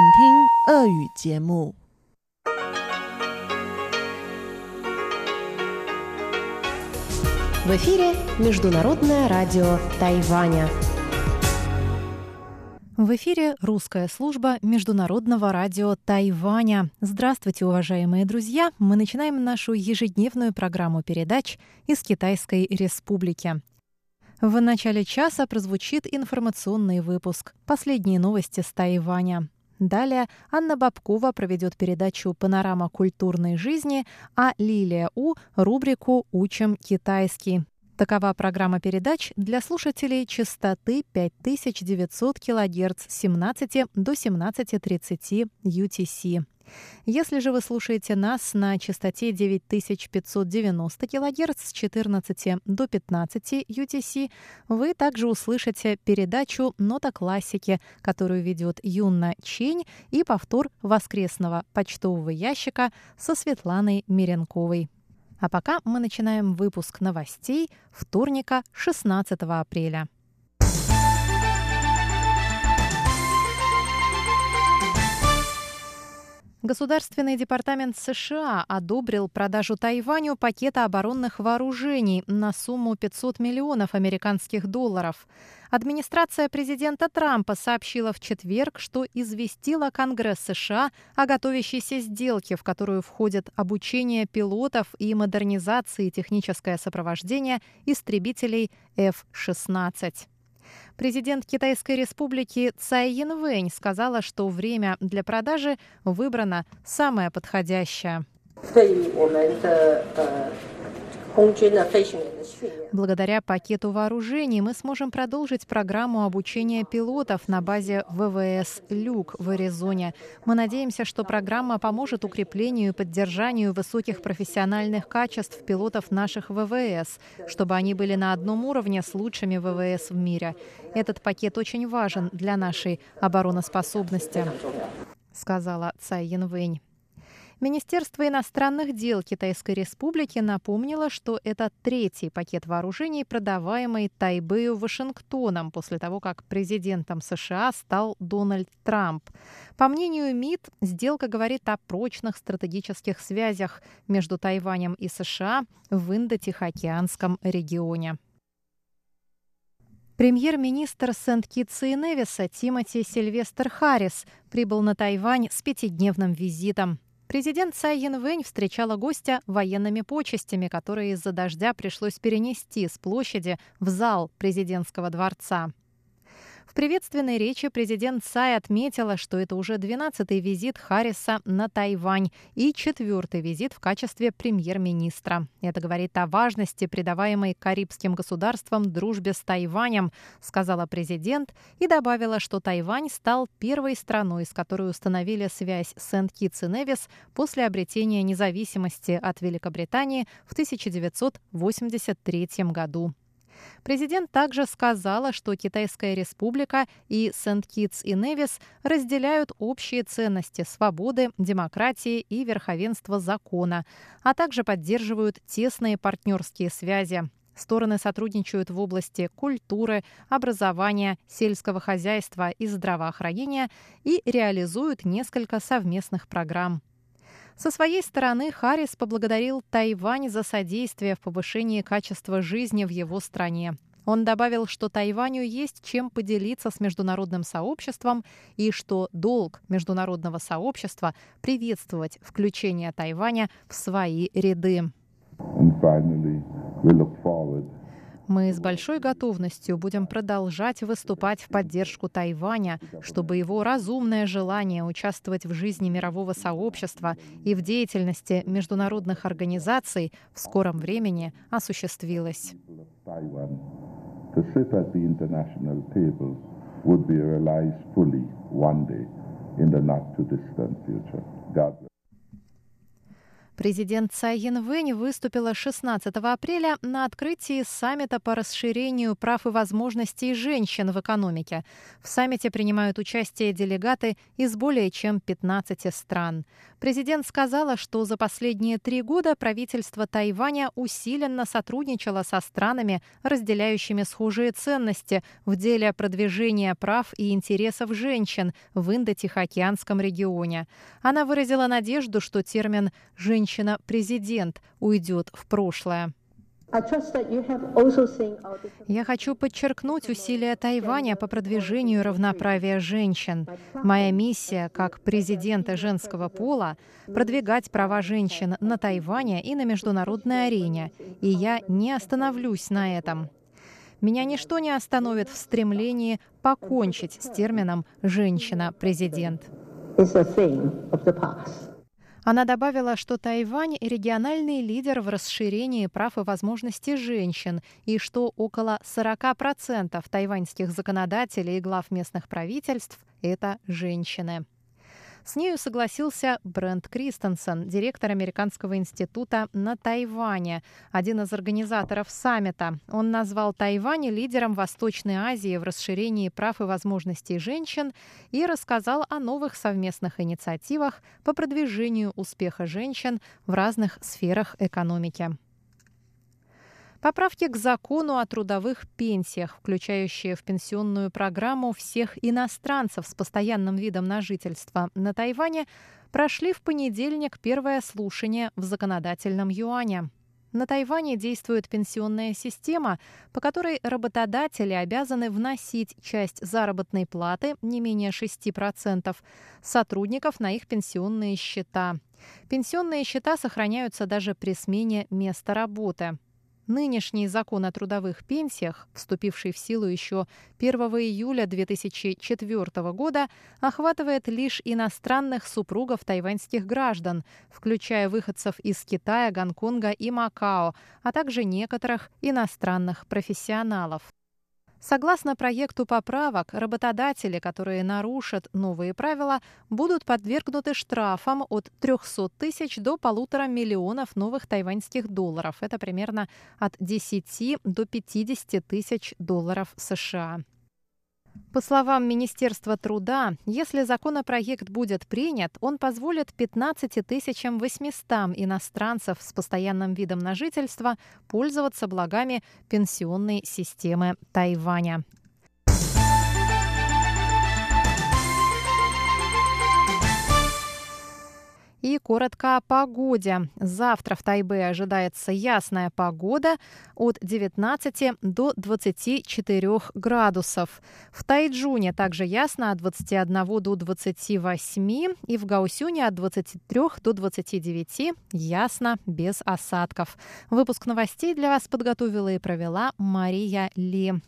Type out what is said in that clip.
请听俄语节目。 В эфире Международное радио Тайваня. В эфире русская служба Международного радио Тайваня. Здравствуйте, уважаемые друзья! Мы начинаем нашу ежедневную программу передач из Китайской Республики. В начале часа прозвучит информационный выпуск «Последние новости с Тайваня». Далее Анна Бабкова проведет передачу «Панорама культурной жизни», а Лилия У – рубрику «Учим китайский». Такова программа передач для слушателей частоты 5900 кГц с 17 до 17.30 UTC. Если же вы слушаете нас на частоте 9590 кГц с 14 до 15 UTC, вы также услышите передачу «Нота классики», которую ведет Юнна Чень и повтор воскресного почтового ящика со Светланой Миренковой. А пока мы начинаем выпуск новостей вторника 16 апреля. Государственный департамент США одобрил продажу Тайваню пакета оборонных вооружений на сумму 500 миллионов американских долларов. Администрация президента Трампа сообщила в четверг, что известила Конгресс США о готовящейся сделке, в которую входят обучение пилотов и модернизация и техническое сопровождение истребителей F-16. Президент Китайской республики Цай Янвэнь сказала, что время для продажи выбрано самое подходящее. Благодаря пакету вооружений мы сможем продолжить программу обучения пилотов на базе ВВС «Люк» в Аризоне. Мы надеемся, что программа поможет укреплению и поддержанию высоких профессиональных качеств пилотов наших ВВС, чтобы они были на одном уровне с лучшими ВВС в мире. Этот пакет очень важен для нашей обороноспособности, сказала Цай Янвэнь. Министерство иностранных дел Китайской Республики напомнило, что это третий пакет вооружений, продаваемый Тайбэю Вашингтоном после того, как президентом США стал Дональд Трамп. По мнению МИД, сделка говорит о прочных стратегических связях между Тайванем и США в Индо-Тихоокеанском регионе. Премьер-министр Сент-Китса и Невиса Тимоти Сильвестр Харрис прибыл на Тайвань с пятидневным визитом. Президент Цай Янвэнь встречала гостя военными почестями, которые из-за дождя пришлось перенести с площади в зал президентского дворца. В приветственной речи президент Цай отметила, что это уже 12-й визит Харриса на Тайвань и четвертый визит в качестве премьер-министра. Это говорит о важности, придаваемой карибским государствам дружбе с Тайванем, сказала президент и добавила, что Тайвань стал первой страной, с которой установили связь Сент-Китс и Невис после обретения независимости от Великобритании в 1983 году. Президент также сказала, что Китайская республика и Сент-Китс и Невис разделяют общие ценности свободы, демократии и верховенства закона, а также поддерживают тесные партнерские связи. Стороны сотрудничают в области культуры, образования, сельского хозяйства и здравоохранения и реализуют несколько совместных программ. Со своей стороны Харрис поблагодарил Тайвань за содействие в повышении качества жизни в его стране. Он добавил, что Тайваню есть чем поделиться с международным сообществом и что долг международного сообщества приветствовать включение Тайваня в свои ряды. Мы с большой готовностью будем продолжать выступать в поддержку Тайваня, чтобы его разумное желание участвовать в жизни мирового сообщества и в деятельности международных организаций в скором времени осуществилось. Президент Цай Янвэнь выступила 16 апреля на открытии саммита по расширению прав и возможностей женщин в экономике. В саммите принимают участие делегаты из более чем 15 стран. Президент сказала, что за последние три года правительство Тайваня усиленно сотрудничало со странами, разделяющими схожие ценности в деле продвижения прав и интересов женщин в Индо-Тихоокеанском регионе. Она выразила надежду, что термин «женщина-президент» уйдет в прошлое. Я хочу подчеркнуть усилия Тайваня по продвижению равноправия женщин. Моя миссия как президента женского пола — продвигать права женщин на Тайване и на международной арене, и я не остановлюсь на этом. Меня ничто не остановит в стремлении покончить с термином «женщина-президент». Она добавила, что Тайвань – региональный лидер в расширении прав и возможностей женщин, и что около 40% тайваньских законодателей и глав местных правительств – это женщины. С нею согласился Брент Кристенсен, директор Американского института на Тайване, один из организаторов саммита. Он назвал Тайвань лидером Восточной Азии в расширении прав и возможностей женщин и рассказал о новых совместных инициативах по продвижению успеха женщин в разных сферах экономики. Поправки к закону о трудовых пенсиях, включающие в пенсионную программу всех иностранцев с постоянным видом на жительство на Тайване, прошли в понедельник первое слушание в законодательном юане. На Тайване действует пенсионная система, по которой работодатели обязаны вносить часть заработной платы, не менее 6%, сотрудников на их пенсионные счета. Пенсионные счета сохраняются даже при смене места работы. Нынешний закон о трудовых пенсиях, вступивший в силу еще 1 июля 2004 года, охватывает лишь иностранных супругов тайваньских граждан, включая выходцев из Китая, Гонконга и Макао, а также некоторых иностранных профессионалов. Согласно проекту поправок, работодатели, которые нарушат новые правила, будут подвергнуты штрафам от 300 тысяч до полутора миллионов новых тайваньских долларов. Это примерно от 10 до 50 тысяч долларов США. По словам Министерства труда, если законопроект будет принят, он позволит 15 800 иностранцев с постоянным видом на жительство пользоваться благами пенсионной системы Тайваня. И коротко о погоде. Завтра в Тайбе ожидается ясная погода от 19 до 24 градусов. В Тайджуне также ясно от 21 до 28 и в Гаусюне от 23 до 29 ясно без осадков. Выпуск новостей для вас подготовила и провела Мария Ли.